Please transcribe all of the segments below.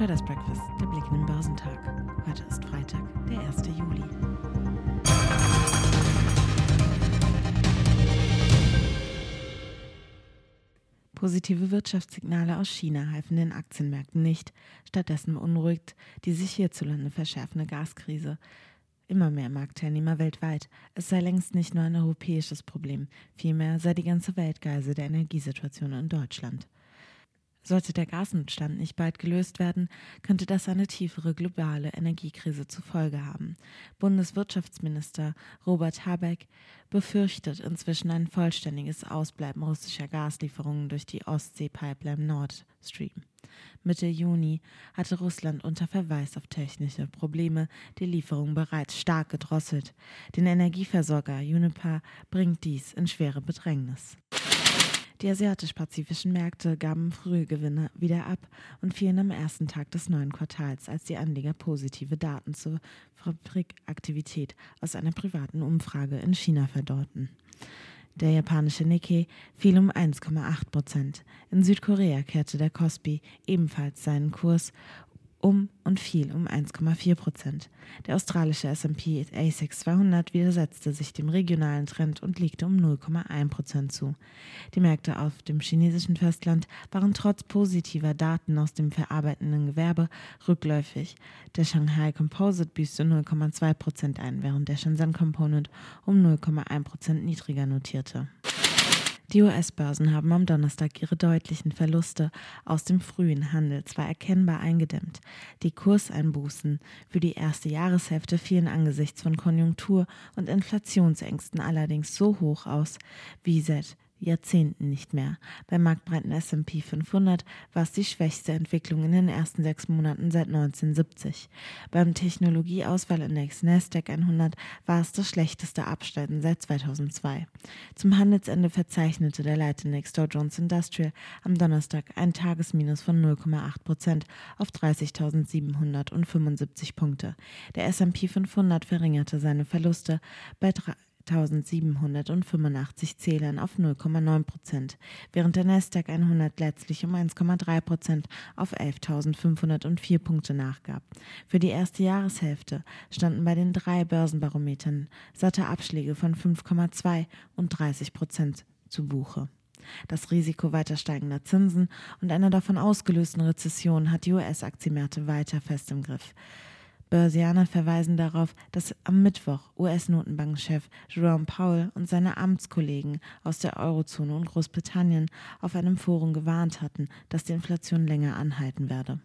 Traders Breakfast, der Blick in den Börsentag. Heute ist Freitag, der 1. Juli. Positive Wirtschaftssignale aus China halfen den Aktienmärkten nicht. Stattdessen beunruhigt die sich hierzulande verschärfende Gaskrise immer mehr Marktteilnehmer weltweit. Es sei längst nicht nur ein europäisches Problem, vielmehr sei die ganze Welt Geisel der Energiesituation in Deutschland. Sollte der Gasnotstand nicht bald gelöst werden, könnte das eine tiefere globale Energiekrise zur Folge haben. Bundeswirtschaftsminister Robert Habeck befürchtet inzwischen ein vollständiges Ausbleiben russischer Gaslieferungen durch die Ostsee-Pipeline Nord Stream. Mitte Juni hatte Russland unter Verweis auf technische Probleme die Lieferungen bereits stark gedrosselt. Den Energieversorger Uniper bringt dies in schwere Bedrängnis. Die asiatisch-pazifischen Märkte gaben frühe Gewinne wieder ab und fielen am ersten Tag des neuen Quartals, als die Anleger positive Daten zur Fabrikaktivität aus einer privaten Umfrage in China verdeuten. Der japanische Nikkei fiel um 1,8 Prozent. In Südkorea kehrte der Kospi ebenfalls seinen Kurs um und fiel um 1,4 Prozent. Der australische S&P ASX 200 widersetzte sich dem regionalen Trend und legte um 0,1 Prozent zu. Die Märkte auf dem chinesischen Festland waren trotz positiver Daten aus dem verarbeitenden Gewerbe rückläufig. Der Shanghai Composite büßte 0,2 Prozent ein, während der Shenzhen Component um 0,1 Prozent niedriger notierte. Die US-Börsen haben am Donnerstag ihre deutlichen Verluste aus dem frühen Handel zwar erkennbar eingedämmt. Die Kurseinbußen für die erste Jahreshälfte fielen angesichts von Konjunktur- und Inflationsängsten allerdings so hoch aus wie seit Jahrzehnten nicht mehr. Beim marktbreiten S&P 500 war es die schwächste Entwicklung in den ersten sechs Monaten seit 1970. Beim Technologieauswahlindex Nasdaq 100 war es das schlechteste Abschneiden seit 2002. Zum Handelsende verzeichnete der Leitindex Dow Jones Industrial am Donnerstag ein Tagesminus von 0,8 Prozent auf 30.775 Punkte. Der S&P 500 verringerte seine Verluste bei 1785 Zählern auf 0,9 Prozent, während der Nasdaq 100 letztlich um 1,3 Prozent auf 11.504 Punkte nachgab. Für die erste Jahreshälfte standen bei den drei Börsenbarometern satte Abschläge von 5,2 und 30 Prozent zu Buche. Das Risiko weiter steigender Zinsen und einer davon ausgelösten Rezession hat die US-Aktienmärkte weiter fest im Griff. Börsianer verweisen darauf, dass am Mittwoch US-Notenbankchef Jerome Powell und seine Amtskollegen aus der Eurozone und Großbritannien auf einem Forum gewarnt hatten, dass die Inflation länger anhalten werde.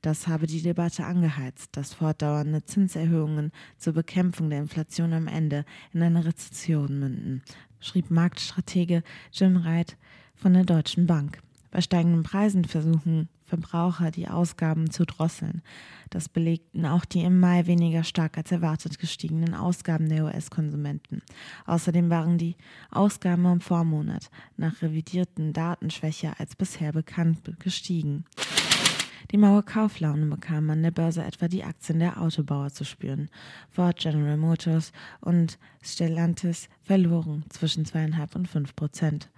Das habe die Debatte angeheizt, dass fortdauernde Zinserhöhungen zur Bekämpfung der Inflation am Ende in eine Rezession münden, schrieb Marktstratege Jim Wright von der Deutschen Bank. Bei steigenden Preisen versuchen Verbraucher die Ausgaben zu drosseln. Das belegten auch die im Mai weniger stark als erwartet gestiegenen Ausgaben der US-Konsumenten. Außerdem waren die Ausgaben im Vormonat nach revidierten Daten schwächer als bisher bekannt gestiegen. Die Mauer Kauflaune bekam an der Börse etwa die Aktien der Autobauer zu spüren. Ford, General Motors und Stellantis verloren zwischen zweieinhalb und fünf Prozent.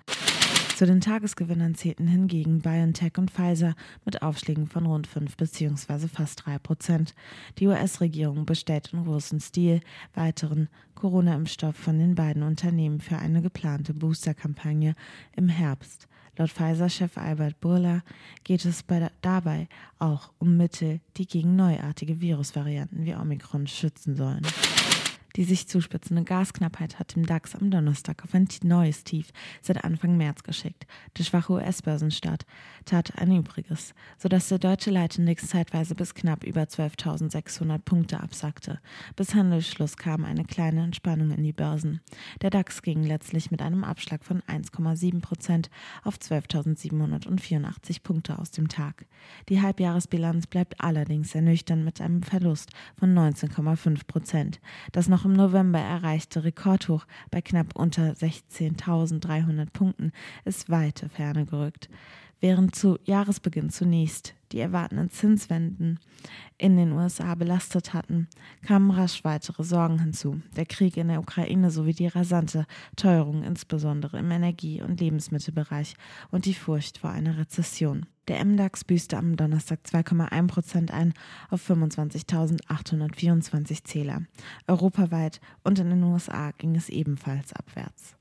Zu den Tagesgewinnern zählten hingegen BioNTech und Pfizer mit Aufschlägen von rund 5 bzw. fast 3 Prozent. Die US-Regierung bestellt in großem Stil weiteren Corona-Impfstoff von den beiden Unternehmen für eine geplante Booster-Kampagne im Herbst. Laut Pfizer-Chef Albert Burla geht es bei, dabei auch um Mittel, die gegen neuartige Virusvarianten wie Omikron schützen sollen. Die sich zuspitzende Gasknappheit hat dem DAX am Donnerstag auf ein neues Tief seit Anfang März geschickt. Der schwache US-Börsenstart tat ein Übriges, sodass der deutsche Leitindex zeitweise bis knapp über 12.600 Punkte absackte. Bis Handelsschluss kam eine kleine Entspannung in die Börsen. Der DAX ging letztlich mit einem Abschlag von 1,7 Prozent auf 12.784 Punkte aus dem Tag. Die Halbjahresbilanz bleibt allerdings ernüchternd mit einem Verlust von 19,5 Prozent. Das noch im November erreichte Rekordhoch bei knapp unter 16.300 Punkten ist weite Ferne gerückt. Während zu Jahresbeginn zunächst die erwartenden Zinswenden in den USA belastet hatten, kamen rasch weitere Sorgen hinzu. Der Krieg in der Ukraine sowie die rasante Teuerung, insbesondere im Energie- und Lebensmittelbereich, und die Furcht vor einer Rezession. Der MDAX büßte am Donnerstag 2,1 Prozent ein auf 25.824 Zähler. Europaweit und in den USA ging es ebenfalls abwärts.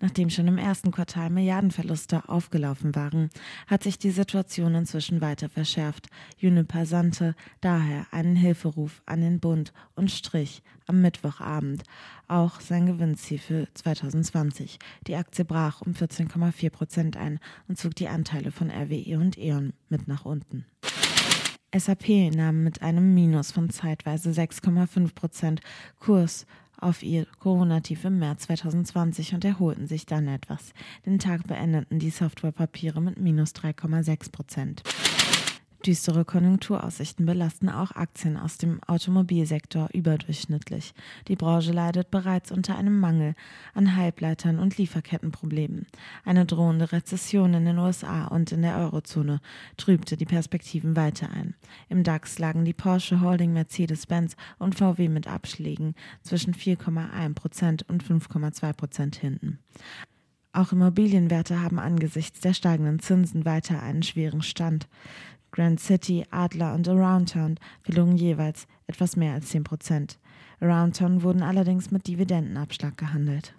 Nachdem schon im ersten Quartal Milliardenverluste aufgelaufen waren, hat sich die Situation inzwischen weiter verschärft. Juniper sandte daher einen Hilferuf an den Bund und strich am Mittwochabend auch sein Gewinnziel für 2020. Die Aktie brach um 14,4 Prozent ein und zog die Anteile von RWE und E.ON mit nach unten. SAP nahm mit einem Minus von zeitweise 6,5 Prozent Kurs auf ihr Corona-Tief im März 2020 und erholten sich dann etwas. Den Tag beendeten die Softwarepapiere mit minus 3,6 Prozent. Düstere Konjunkturaussichten belasten auch Aktien aus dem Automobilsektor überdurchschnittlich. Die Branche leidet bereits unter einem Mangel an Halbleitern und Lieferkettenproblemen. Eine drohende Rezession in den USA und in der Eurozone trübte die Perspektiven weiter ein. Im DAX lagen die Porsche Holding, Mercedes-Benz und VW mit Abschlägen zwischen 4,1 Prozent und 5,2 Prozent hinten. Auch Immobilienwerte haben angesichts der steigenden Zinsen weiter einen schweren Stand. Grand City, Adler und Aroundtown verloren jeweils etwas mehr als 10 Prozent. Aroundtown wurden allerdings mit Dividendenabschlag gehandelt.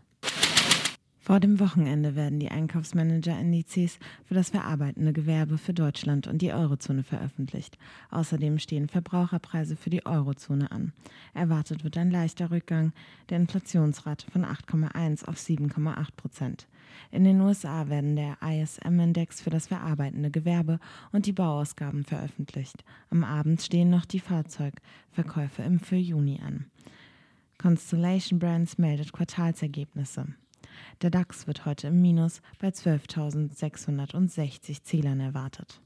Vor dem Wochenende werden die Einkaufsmanager-Indizes für das verarbeitende Gewerbe für Deutschland und die Eurozone veröffentlicht. Außerdem stehen Verbraucherpreise für die Eurozone an. Erwartet wird ein leichter Rückgang der Inflationsrate von 8,1 auf 7,8 Prozent. In den USA werden der ISM-Index für das verarbeitende Gewerbe und die Bauausgaben veröffentlicht. Am Abend stehen noch die Fahrzeugverkäufe im für Juni an. Constellation Brands meldet Quartalsergebnisse. Der DAX wird heute im Minus bei 12.660 Zählern erwartet.